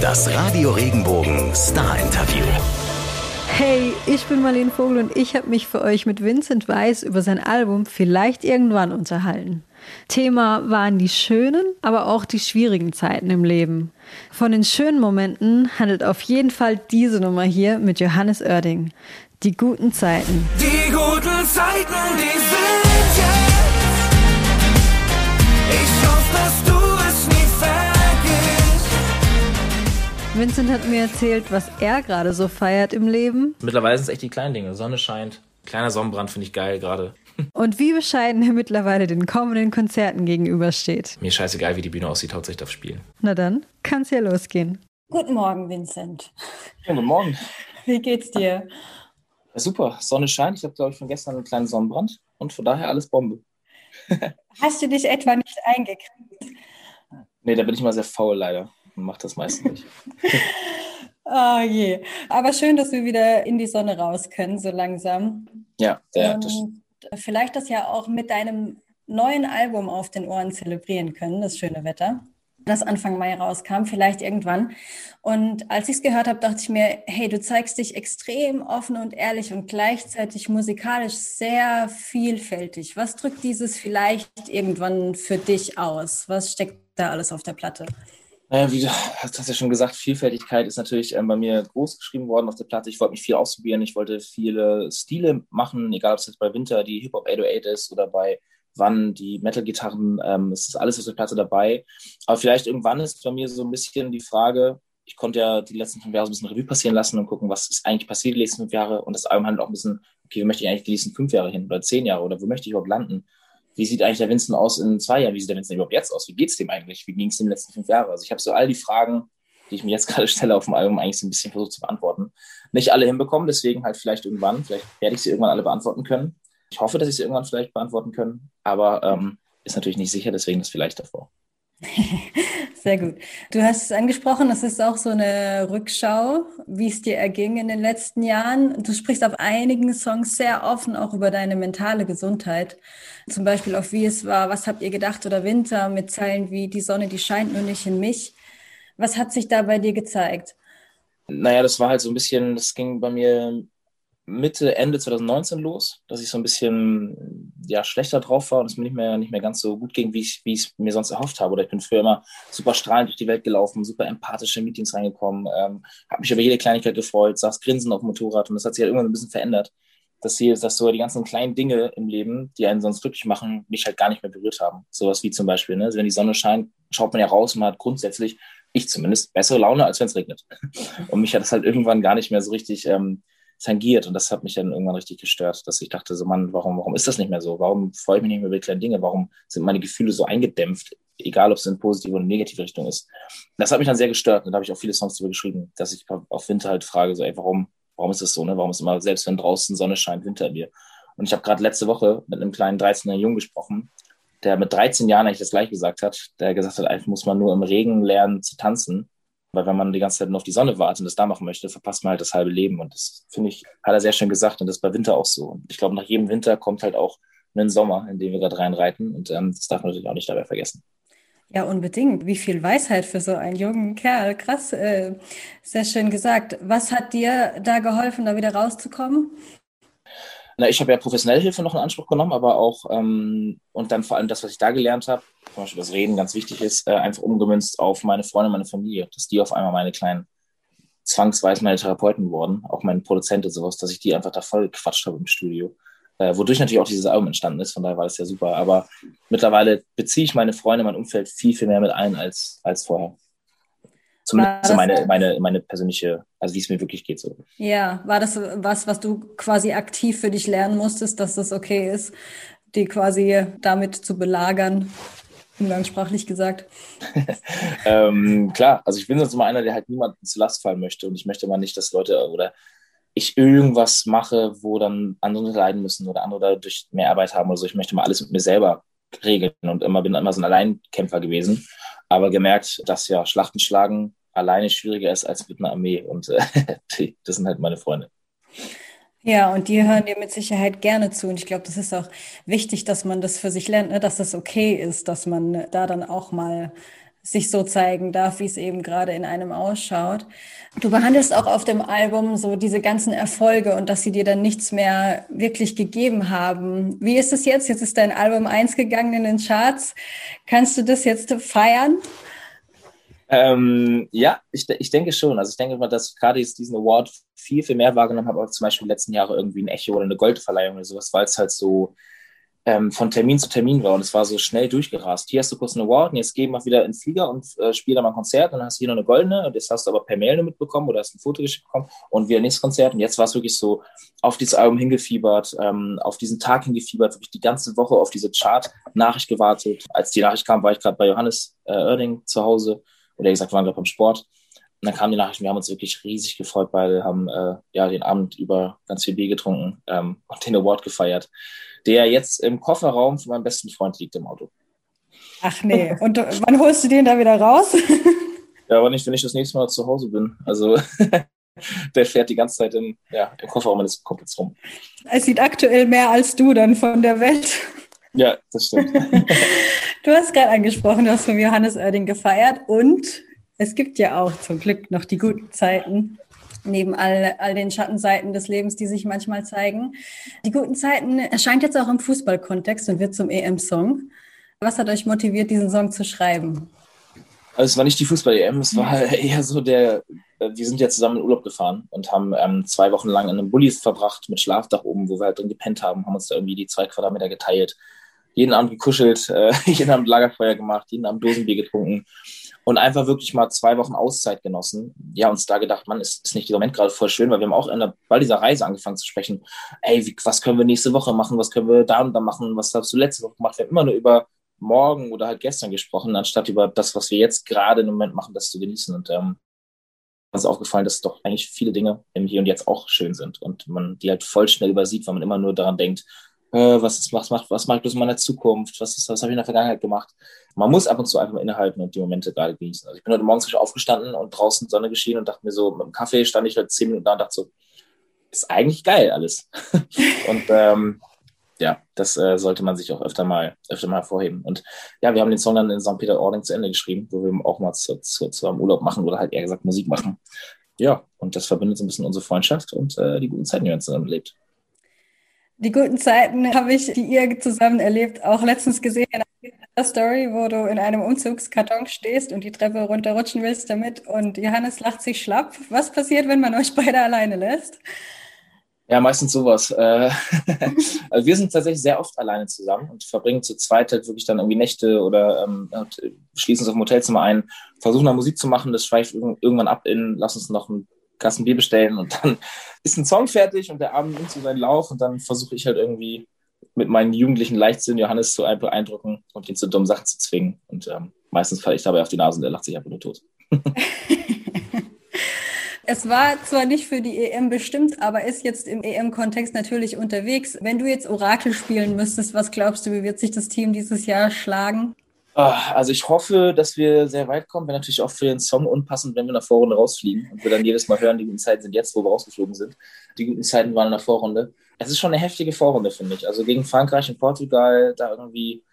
Das Radio Regenbogen Star Interview. Hey, ich bin Marlene Vogel und ich habe mich für euch mit Vincent Weiss über sein Album Vielleicht irgendwann unterhalten. Thema waren die schönen, aber auch die schwierigen Zeiten im Leben. Von den schönen Momenten handelt auf jeden Fall diese Nummer hier mit Johannes Oerding. Die guten Zeiten. Die guten Zeiten, die Vincent hat mir erzählt, was er gerade so feiert im Leben Mittlerweile sind es echt die kleinen Dinge. Sonne scheint, kleiner Sonnenbrand finde ich geil gerade. und wie bescheiden er mittlerweile den kommenden Konzerten gegenübersteht. Mir scheißegal, wie die Bühne aussieht, hauptsächlich aufs Spielen. Na dann, kann's ja losgehen. Guten Morgen, Vincent. Ja, guten Morgen. Wie geht's dir? Ja, super, Sonne scheint. Ich habe, glaube ich, von gestern einen kleinen Sonnenbrand und von daher alles Bombe. Hast du dich etwa nicht eingekriegt? Nee, da bin ich mal sehr faul leider und mache das meistens nicht. Oh je. Aber schön, dass wir wieder in die Sonne raus können, so langsam. Ja, ja das, Und vielleicht das ja auch mit deinem neuen Album auf den Ohren zelebrieren können, das schöne Wetter, das Anfang Mai rauskam, vielleicht irgendwann. Und als ich es gehört habe, dachte ich mir, hey, du zeigst dich extrem offen und ehrlich und gleichzeitig musikalisch sehr vielfältig. Was drückt dieses vielleicht irgendwann für dich aus? Was steckt da alles auf der Platte? Naja, wie du hast ja schon gesagt, Vielfältigkeit ist natürlich ähm, bei mir groß geschrieben worden auf der Platte. Ich wollte mich viel ausprobieren. Ich wollte viele Stile machen, egal ob es jetzt bei Winter die Hip-Hop 808 ist oder bei Wann die Metal-Gitarren. Ähm, es ist alles auf der Platte dabei. Aber vielleicht irgendwann ist bei mir so ein bisschen die Frage, ich konnte ja die letzten fünf Jahre so ein bisschen Revue passieren lassen und gucken, was ist eigentlich passiert die letzten fünf Jahre. Und das Album handelt auch ein bisschen, okay, wo möchte ich eigentlich die nächsten fünf Jahre hin oder zehn Jahre oder wo möchte ich überhaupt landen? Wie sieht eigentlich der Vincent aus in zwei Jahren? Wie sieht der Vincent überhaupt jetzt aus? Wie geht's dem eigentlich? Wie ging es den letzten fünf Jahren? Also ich habe so all die Fragen, die ich mir jetzt gerade stelle auf dem Album, eigentlich so ein bisschen versucht zu beantworten. Nicht alle hinbekommen, deswegen halt vielleicht irgendwann. Vielleicht werde ich sie irgendwann alle beantworten können. Ich hoffe, dass ich sie irgendwann vielleicht beantworten können, aber ähm, ist natürlich nicht sicher, deswegen das vielleicht davor. Sehr gut. Du hast es angesprochen, das ist auch so eine Rückschau, wie es dir erging in den letzten Jahren. Du sprichst auf einigen Songs sehr offen auch über deine mentale Gesundheit. Zum Beispiel auf Wie es war, Was habt ihr gedacht oder Winter mit Zeilen wie Die Sonne, die scheint nur nicht in mich. Was hat sich da bei dir gezeigt? Naja, das war halt so ein bisschen, das ging bei mir Mitte, Ende 2019 los, dass ich so ein bisschen ja, schlechter drauf war und es mir nicht mehr, nicht mehr ganz so gut ging, wie ich wie ich es mir sonst erhofft habe. Oder ich bin früher immer super strahlend durch die Welt gelaufen, super empathisch in Meetings reingekommen, ähm, habe mich über jede Kleinigkeit gefreut, saß grinsend auf dem Motorrad und das hat sich halt irgendwann ein bisschen verändert. Dass, hier, dass so die ganzen kleinen Dinge im Leben, die einen sonst glücklich machen, mich halt gar nicht mehr berührt haben. Sowas wie zum Beispiel, ne? also wenn die Sonne scheint, schaut man ja raus und man hat grundsätzlich, ich zumindest, bessere Laune, als wenn es regnet. Und mich hat das halt irgendwann gar nicht mehr so richtig ähm, tangiert. Und das hat mich dann irgendwann richtig gestört, dass ich dachte, so Mann, warum, warum ist das nicht mehr so? Warum freue ich mich nicht mehr über die kleinen Dinge? Warum sind meine Gefühle so eingedämpft? Egal, ob es in positive oder negative Richtung ist. Das hat mich dann sehr gestört. Und da habe ich auch viele Songs darüber geschrieben, dass ich auf Winter halt frage, so, ey, warum, warum ist das so? Ne? Warum ist immer, selbst wenn draußen Sonne scheint, Winter in mir? Und ich habe gerade letzte Woche mit einem kleinen 13-jährigen Jungen gesprochen, der mit 13 Jahren eigentlich das gleiche gesagt hat, der gesagt hat, eigentlich muss man nur im Regen lernen zu tanzen. Weil wenn man die ganze Zeit nur auf die Sonne wartet und das da machen möchte, verpasst man halt das halbe Leben. Und das finde ich, hat er sehr schön gesagt. Und das ist bei Winter auch so. Und ich glaube, nach jedem Winter kommt halt auch ein Sommer, in den wir gerade reinreiten. Und ähm, das darf man natürlich auch nicht dabei vergessen. Ja, unbedingt. Wie viel Weisheit für so einen jungen Kerl. Krass, äh, sehr schön gesagt. Was hat dir da geholfen, da wieder rauszukommen? Na, ich habe ja professionelle Hilfe noch in Anspruch genommen, aber auch ähm, und dann vor allem das, was ich da gelernt habe, zum Beispiel das Reden ganz wichtig ist, äh, einfach umgemünzt auf meine Freunde, meine Familie, dass die auf einmal meine kleinen zwangsweise meine Therapeuten wurden, auch mein Produzent und sowas, dass ich die einfach da voll gequatscht habe im Studio. Äh, wodurch natürlich auch dieses Album entstanden ist, von daher war das ja super. Aber mittlerweile beziehe ich meine Freunde, mein Umfeld viel, viel mehr mit ein als, als vorher. Zumindest meine, meine, meine persönliche, also wie es mir wirklich geht. So. Ja, war das was, was du quasi aktiv für dich lernen musstest, dass das okay ist, die quasi damit zu belagern, umgangssprachlich gesagt? ähm, klar, also ich bin sonst immer einer, der halt niemanden zu Last fallen möchte und ich möchte mal nicht, dass Leute oder ich irgendwas mache, wo dann andere leiden müssen oder andere dadurch mehr Arbeit haben oder so. Ich möchte mal alles mit mir selber regeln und immer bin immer so ein Alleinkämpfer gewesen, aber gemerkt, dass ja Schlachten schlagen alleine schwieriger ist als mit einer Armee und äh, das sind halt meine Freunde. Ja, und die hören dir mit Sicherheit gerne zu. Und ich glaube, das ist auch wichtig, dass man das für sich lernt, ne? dass das okay ist, dass man da dann auch mal sich so zeigen darf, wie es eben gerade in einem ausschaut. Du behandelst auch auf dem Album so diese ganzen Erfolge und dass sie dir dann nichts mehr wirklich gegeben haben. Wie ist es jetzt? Jetzt ist dein Album eins gegangen in den Charts. Kannst du das jetzt feiern? Ähm, ja, ich, ich denke schon. Also ich denke mal, dass gerade jetzt diesen Award viel, viel mehr wahrgenommen habe, als zum Beispiel in den letzten Jahren irgendwie ein Echo oder eine Goldverleihung oder sowas, weil es halt so ähm, von Termin zu Termin war und es war so schnell durchgerast. Hier hast du kurz einen Award und jetzt geh mal wieder in den Flieger und äh, spiel da mal ein Konzert und dann hast du hier noch eine goldene und jetzt hast du aber per Mail nur mitbekommen oder hast ein Foto geschickt bekommen und wieder nächstes Konzert und jetzt war es wirklich so auf dieses Album hingefiebert, ähm, auf diesen Tag hingefiebert, wirklich die ganze Woche auf diese Chart-Nachricht gewartet. Als die Nachricht kam, war ich gerade bei Johannes äh, Oerding zu Hause oder gesagt, wir waren gerade beim Sport. Und dann kam die Nachricht, wir haben uns wirklich riesig gefreut, beide haben äh, ja den Abend über ganz viel Bier getrunken ähm, und den Award gefeiert der jetzt im Kofferraum von meinem besten Freund liegt im Auto. Ach nee, und wann holst du den da wieder raus? ja, aber nicht, wenn ich das nächste Mal zu Hause bin. Also der fährt die ganze Zeit in, ja, im Kofferraum meines Kumpels rum. Es sieht aktuell mehr als du dann von der Welt. Ja, das stimmt. du hast gerade angesprochen, du hast von Johannes Oerding gefeiert und es gibt ja auch zum Glück noch die guten Zeiten neben all, all den Schattenseiten des Lebens, die sich manchmal zeigen. Die guten Zeiten erscheint jetzt auch im Fußballkontext und wird zum EM-Song. Was hat euch motiviert, diesen Song zu schreiben? Also es war nicht die Fußball-EM, es war eher so der, wir sind ja zusammen in Urlaub gefahren und haben ähm, zwei Wochen lang in einem Bullis verbracht mit Schlafdach oben, wo wir halt drin gepennt haben, haben uns da irgendwie die zwei Quadratmeter geteilt, jeden Abend gekuschelt, äh, jeden Abend Lagerfeuer gemacht, jeden Abend Dosenbier getrunken und einfach wirklich mal zwei Wochen Auszeit genossen. Ja, uns da gedacht, man, ist, ist nicht dieser Moment gerade voll schön, weil wir haben auch in der, bei dieser Reise angefangen zu sprechen. Ey, wie, was können wir nächste Woche machen? Was können wir da und da machen? Was hast du letzte Woche gemacht? Wir haben immer nur über morgen oder halt gestern gesprochen, anstatt über das, was wir jetzt gerade im Moment machen, das zu genießen. Und ähm, uns ist aufgefallen, dass doch eigentlich viele Dinge im Hier und Jetzt auch schön sind und man die halt voll schnell übersieht, weil man immer nur daran denkt, was, ist, was, macht, was mache ich bloß in meiner Zukunft, was, ist, was habe ich in der Vergangenheit gemacht. Man muss ab und zu einfach innehalten und die Momente gerade genießen. Also ich bin heute morgens aufgestanden und draußen Sonne geschienen und dachte mir so, mit dem Kaffee stand ich halt zehn Minuten da und dachte so, ist eigentlich geil alles. und ähm, ja, das äh, sollte man sich auch öfter mal, öfter mal hervorheben. Und ja, wir haben den Song dann in St. Peter-Ording zu Ende geschrieben, wo wir auch mal zu, zu, zu einem Urlaub machen oder halt eher gesagt Musik machen. Ja, und das verbindet so ein bisschen unsere Freundschaft und äh, die guten Zeiten, die wir zusammen erlebt. Die guten Zeiten habe ich, die ihr zusammen erlebt, auch letztens gesehen in einer Story, wo du in einem Umzugskarton stehst und die Treppe runterrutschen willst damit und Johannes lacht sich schlapp. Was passiert, wenn man euch beide alleine lässt? Ja, meistens sowas. Also wir sind tatsächlich sehr oft alleine zusammen und verbringen zu zweit halt wirklich dann irgendwie Nächte oder ähm, schließen uns auf dem Hotelzimmer ein, versuchen da Musik zu machen, das schweift irgendwann ab in, lass uns noch ein Kasten Bier bestellen und dann ist ein Song fertig und der Abend nimmt so seinen Lauf und dann versuche ich halt irgendwie mit meinen jugendlichen Leichtsinn Johannes zu beeindrucken und ihn zu dummen Sachen zu zwingen. Und ähm, meistens falle ich dabei auf die Nase und der lacht sich einfach nur tot. Es war zwar nicht für die EM bestimmt, aber ist jetzt im EM-Kontext natürlich unterwegs. Wenn du jetzt Orakel spielen müsstest, was glaubst du, wie wird sich das Team dieses Jahr schlagen? Ah, also ich hoffe, dass wir sehr weit kommen. Wäre natürlich auch für den Song unpassend, wenn wir in der Vorrunde rausfliegen und wir dann jedes Mal hören, die guten Zeiten sind jetzt, wo wir rausgeflogen sind. Die guten Zeiten waren in der Vorrunde. Es ist schon eine heftige Vorrunde, finde ich. Also gegen Frankreich und Portugal da irgendwie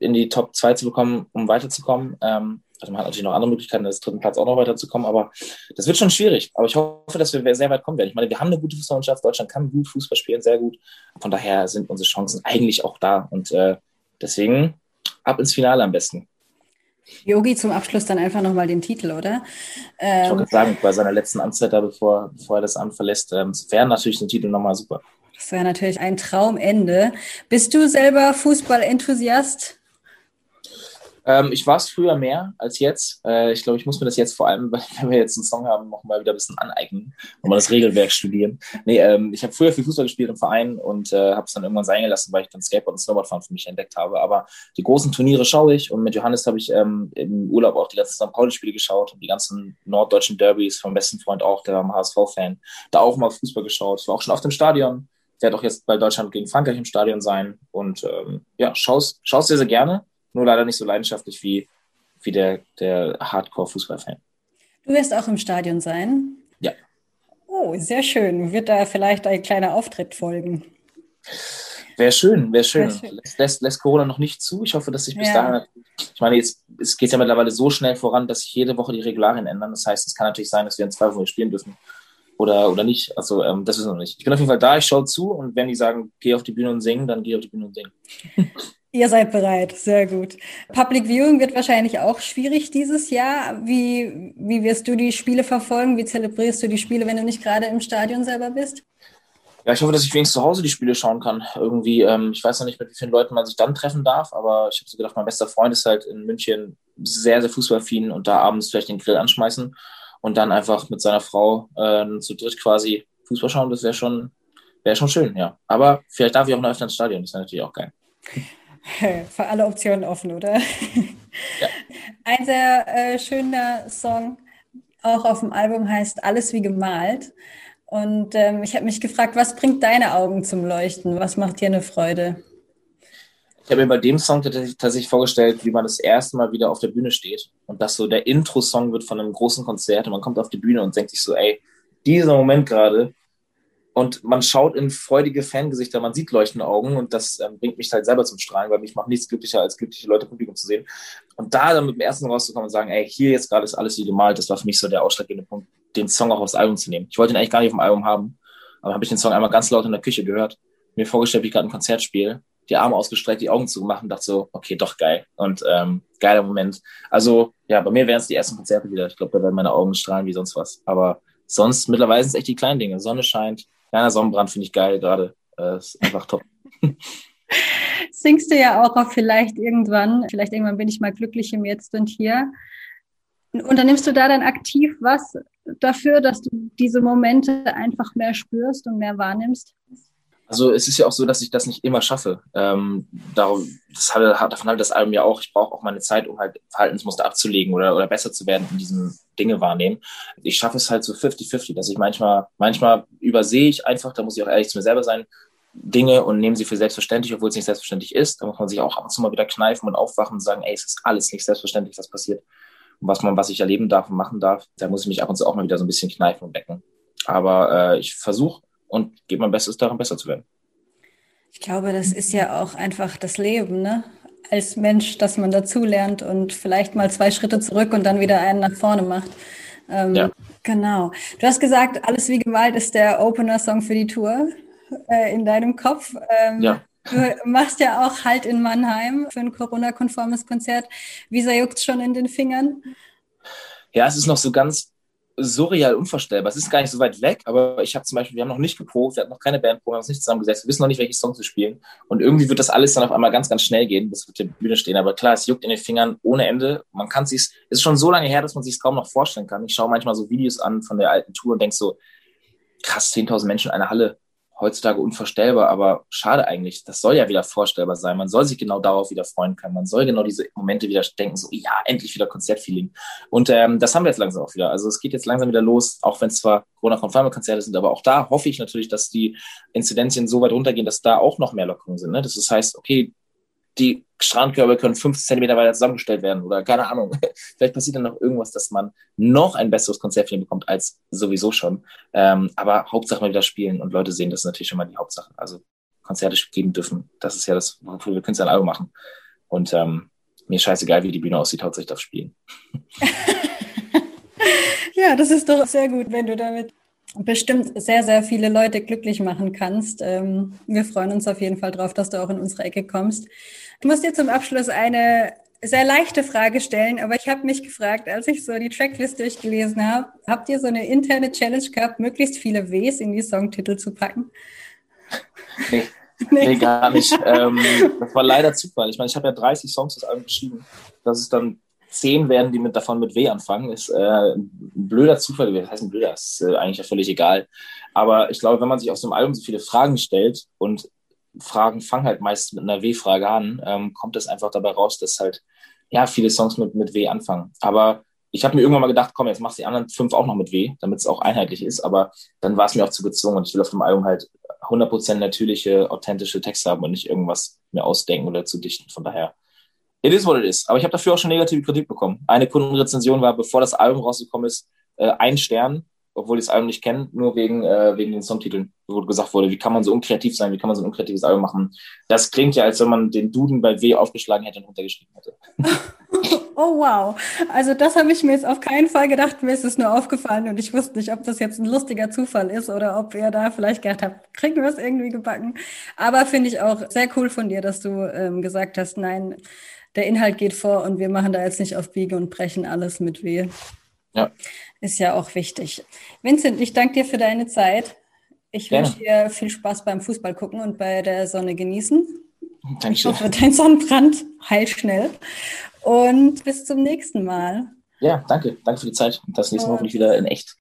in die Top 2 zu bekommen, um weiterzukommen. Ähm, also man hat natürlich noch andere Möglichkeiten, das dritten Platz auch noch weiterzukommen, aber das wird schon schwierig. Aber ich hoffe, dass wir sehr weit kommen werden. Ich meine, wir haben eine gute Fußballmannschaft, Deutschland kann gut Fußball spielen, sehr gut. Von daher sind unsere Chancen eigentlich auch da. Und äh, deswegen ab ins Finale am besten. Yogi zum Abschluss dann einfach nochmal den Titel, oder? Ähm, ich wollte sagen, bei seiner letzten Amtszeit, da bevor, bevor er das Amt verlässt, ähm, wäre natürlich ein Titel nochmal super. Das wäre natürlich ein Traumende. Bist du selber Fußball-Enthusiast? Ähm, ich war es früher mehr als jetzt. Äh, ich glaube, ich muss mir das jetzt vor allem, wenn wir jetzt einen Song haben, noch mal wieder ein bisschen aneignen und mal das Regelwerk studieren. Nee, ähm, ich habe früher viel Fußball gespielt im Verein und äh, habe es dann irgendwann sein gelassen, weil ich dann Skateboard und Snowboardfahren für mich entdeckt habe. Aber die großen Turniere schaue ich und mit Johannes habe ich ähm, im Urlaub auch die ganzen St. Pauli-Spiele geschaut und die ganzen norddeutschen Derbys vom besten Freund auch, der war ein HSV-Fan, da auch mal Fußball geschaut. Ich war auch schon auf dem Stadion. Werde auch jetzt bei Deutschland gegen Frankreich im Stadion sein und ähm, ja, schaust, schaust sehr, sehr gerne nur leider nicht so leidenschaftlich wie, wie der, der Hardcore-Fußballfan. Du wirst auch im Stadion sein? Ja. Oh, sehr schön. Wird da vielleicht ein kleiner Auftritt folgen? Wäre schön, wäre schön. Wär schön. Lässt, lässt, Corona noch nicht zu. Ich hoffe, dass sich bis Ja. dahin. Ich meine, jetzt es geht ja mittlerweile so schnell voran, dass sich jede Woche die Regularien ändern. Das heißt, es kann natürlich sein, dass wir in zwei Wochen spielen dürfen. Oder, oder nicht. Also, ähm, das wissen wir noch nicht. Ich bin auf jeden Fall da, ich schaue zu und wenn die sagen, geh auf die Bühne und sing, dann geh auf die Bühne und sing. Ihr seid bereit, sehr gut. Public Viewing wird wahrscheinlich auch schwierig dieses Jahr. Wie, wie wirst du die Spiele verfolgen? Wie zelebrierst du die Spiele, wenn du nicht gerade im Stadion selber bist? Ja, ich hoffe, dass ich wenigstens zu Hause die Spiele schauen kann. Irgendwie, ähm, ich weiß noch nicht, mit wie vielen Leuten man sich dann treffen darf, aber ich habe so gedacht, mein bester Freund ist halt in München sehr, sehr fußballaffin und da abends vielleicht den Grill anschmeißen und dann einfach mit seiner Frau äh, zu dritt quasi Fußball schauen, das wäre schon, wäre schon schön, ja. Aber vielleicht darf ich auch noch öfter ins Stadion, das wäre natürlich auch geil. Für alle Optionen offen, oder? Ein sehr äh, schöner Song, auch auf dem Album heißt Alles wie gemalt. Und ähm, ich habe mich gefragt, was bringt deine Augen zum Leuchten? Was macht dir eine Freude? Ich habe mir bei dem Song tatsächlich, tatsächlich vorgestellt, wie man das erste Mal wieder auf der Bühne steht und dass so der Intro-Song wird von einem großen Konzert und man kommt auf die Bühne und denkt sich so, ey, dieser Moment gerade und man schaut in freudige Fangesichter, man sieht leuchtende Augen und das ähm, bringt mich halt selber zum Strahlen, weil mich macht nichts glücklicher, als glückliche Leute im Publikum zu sehen. Und da dann mit dem ersten rauszukommen und sagen, ey, hier jetzt gerade ist alles wie gemalt, das war für mich so der ausschlaggebende Punkt, den Song auch aufs Album zu nehmen. Ich wollte ihn eigentlich gar nicht auf dem Album haben, aber habe ich den Song einmal ganz laut in der Küche gehört, mir vorgestellt, wie ich gerade ein Konzert spiele, die Arme ausgestreckt, die Augen zugemacht und dachte so, okay, doch geil. Und ähm, geiler Moment. Also, ja, bei mir wären es die ersten Konzerte wieder. Ich glaube, da werden meine Augen strahlen wie sonst was. Aber sonst mittlerweile sind es echt die kleinen Dinge. Sonne scheint, kleiner Sonnenbrand finde ich geil gerade. Äh, ist einfach top. Singst du ja auch auf vielleicht irgendwann, vielleicht irgendwann bin ich mal glücklich im Jetzt und Hier. Unternimmst du da dann aktiv was dafür, dass du diese Momente einfach mehr spürst und mehr wahrnimmst? Also es ist ja auch so, dass ich das nicht immer schaffe. Ähm, darum, das hat, davon hat das Album ja auch. Ich brauche auch meine Zeit, um halt Verhaltensmuster abzulegen oder, oder besser zu werden in diesen Dinge wahrnehmen. Ich schaffe es halt so 50-50, dass ich manchmal, manchmal übersehe ich einfach, da muss ich auch ehrlich zu mir selber sein, Dinge und nehme sie für selbstverständlich, obwohl es nicht selbstverständlich ist. Da muss man sich auch ab und zu mal wieder kneifen und aufwachen und sagen, ey, es ist alles nicht selbstverständlich, was passiert. Und was man, was ich erleben darf und machen darf, da muss ich mich ab und zu auch mal wieder so ein bisschen kneifen und wecken. Aber äh, ich versuche und gebe mein Bestes daran, besser zu werden. Ich glaube, das ist ja auch einfach das Leben, ne? Als Mensch, dass man dazulernt und vielleicht mal zwei Schritte zurück und dann wieder einen nach vorne macht. Ähm, Ja. Genau. Du hast gesagt, alles wie gemalt ist der Opener-Song für die Tour äh, in deinem Kopf. Ähm, Ja. Du machst ja auch Halt in Mannheim für ein Corona-konformes Konzert. Wie sehr juckt schon in den Fingern? Ja, es ist noch so ganz surreal unvorstellbar. Es ist gar nicht so weit weg, aber ich habe zum Beispiel, wir haben noch nicht geprobt, wir hatten noch keine Bandprobe, wir haben uns nicht zusammengesetzt, wir wissen noch nicht, welche Songs wir spielen. Und irgendwie wird das alles dann auf einmal ganz, ganz schnell gehen, bis wir auf der Bühne stehen. Aber klar, es juckt in den Fingern ohne Ende. Man kann sich, es ist schon so lange her, dass man sich kaum noch vorstellen kann. Ich schaue manchmal so Videos an von der alten Tour und denk so, krass, 10.000 Menschen in einer Halle. Heutzutage unvorstellbar, aber schade eigentlich. Das soll ja wieder vorstellbar sein. Man soll sich genau darauf wieder freuen können. Man soll genau diese Momente wieder denken, so, ja, endlich wieder Konzertfeeling. Und ähm, das haben wir jetzt langsam auch wieder. Also es geht jetzt langsam wieder los, auch wenn es zwar Corona-konforme Konzerte sind, aber auch da hoffe ich natürlich, dass die Inzidenzien so weit runtergehen, dass da auch noch mehr Lockerungen sind. Ne? Das heißt, okay, die Strandkörbe können fünf Zentimeter weiter zusammengestellt werden oder keine Ahnung. Vielleicht passiert dann noch irgendwas, dass man noch ein besseres Konzertfilm bekommt als sowieso schon. Ähm, aber Hauptsache mal wieder spielen und Leute sehen, das ist natürlich schon mal die Hauptsache. Also Konzerte geben dürfen, das ist ja das, wofür wir Künstler ein Album machen. Und ähm, mir ist scheißegal, wie die Bühne aussieht, hauptsächlich darf spielen. Ja, das ist doch sehr gut, wenn du damit bestimmt sehr, sehr viele Leute glücklich machen kannst. Ähm, wir freuen uns auf jeden Fall drauf, dass du auch in unsere Ecke kommst. Ich muss dir zum Abschluss eine sehr leichte Frage stellen, aber ich habe mich gefragt, als ich so die Tracklist durchgelesen habe, habt ihr so eine interne Challenge gehabt, möglichst viele Ws in die Songtitel zu packen? Nee, nee gar nicht. ähm, das war leider Zufall. Ich meine, ich habe ja 30 Songs das Album geschrieben. Das ist dann zehn werden, die mit davon mit W anfangen, ist äh, ein blöder Zufall. Das heißt ein blöder, ist äh, eigentlich ja völlig egal. Aber ich glaube, wenn man sich auf so einem Album so viele Fragen stellt und Fragen fangen halt meist mit einer W-Frage an, ähm, kommt es einfach dabei raus, dass halt ja viele Songs mit, mit W anfangen. Aber ich habe mir irgendwann mal gedacht, komm, jetzt machst du die anderen fünf auch noch mit W, damit es auch einheitlich ist. Aber dann war es mir auch zu gezwungen und ich will auf dem Album halt 100% natürliche, authentische Texte haben und nicht irgendwas mir ausdenken oder zu dichten. Von daher It is what it is. Aber ich habe dafür auch schon negative Kritik bekommen. Eine Kundenrezension war, bevor das Album rausgekommen ist, äh, ein Stern. obwohl ich das Album nicht kenne, nur wegen, äh, wegen den Songtiteln, wo gesagt wurde, wie kann man so unkreativ sein, wie kann man so ein unkreatives Album machen. Das klingt ja, als wenn man den Duden bei W aufgeschlagen hätte und runtergeschrieben hätte. Oh wow. Also das habe ich mir jetzt auf keinen Fall gedacht. Mir ist es nur aufgefallen und ich wusste nicht, ob das jetzt ein lustiger Zufall ist oder ob ihr da vielleicht gedacht habt, kriegen wir es irgendwie gebacken. Aber finde ich auch sehr cool von dir, dass du ähm, gesagt hast, nein, der Inhalt geht vor und wir machen da jetzt nicht auf Biege und brechen alles mit weh. Ja. Ist ja auch wichtig. Vincent, ich danke dir für deine Zeit. Ich Gerne. wünsche dir viel Spaß beim Fußball gucken und bei der Sonne genießen. Ich Dankeschön. hoffe, dein Sonnenbrand heilt schnell. Und bis zum nächsten Mal. Ja, danke. Danke für die Zeit. Und das nächste Mal hoffentlich wieder in echt.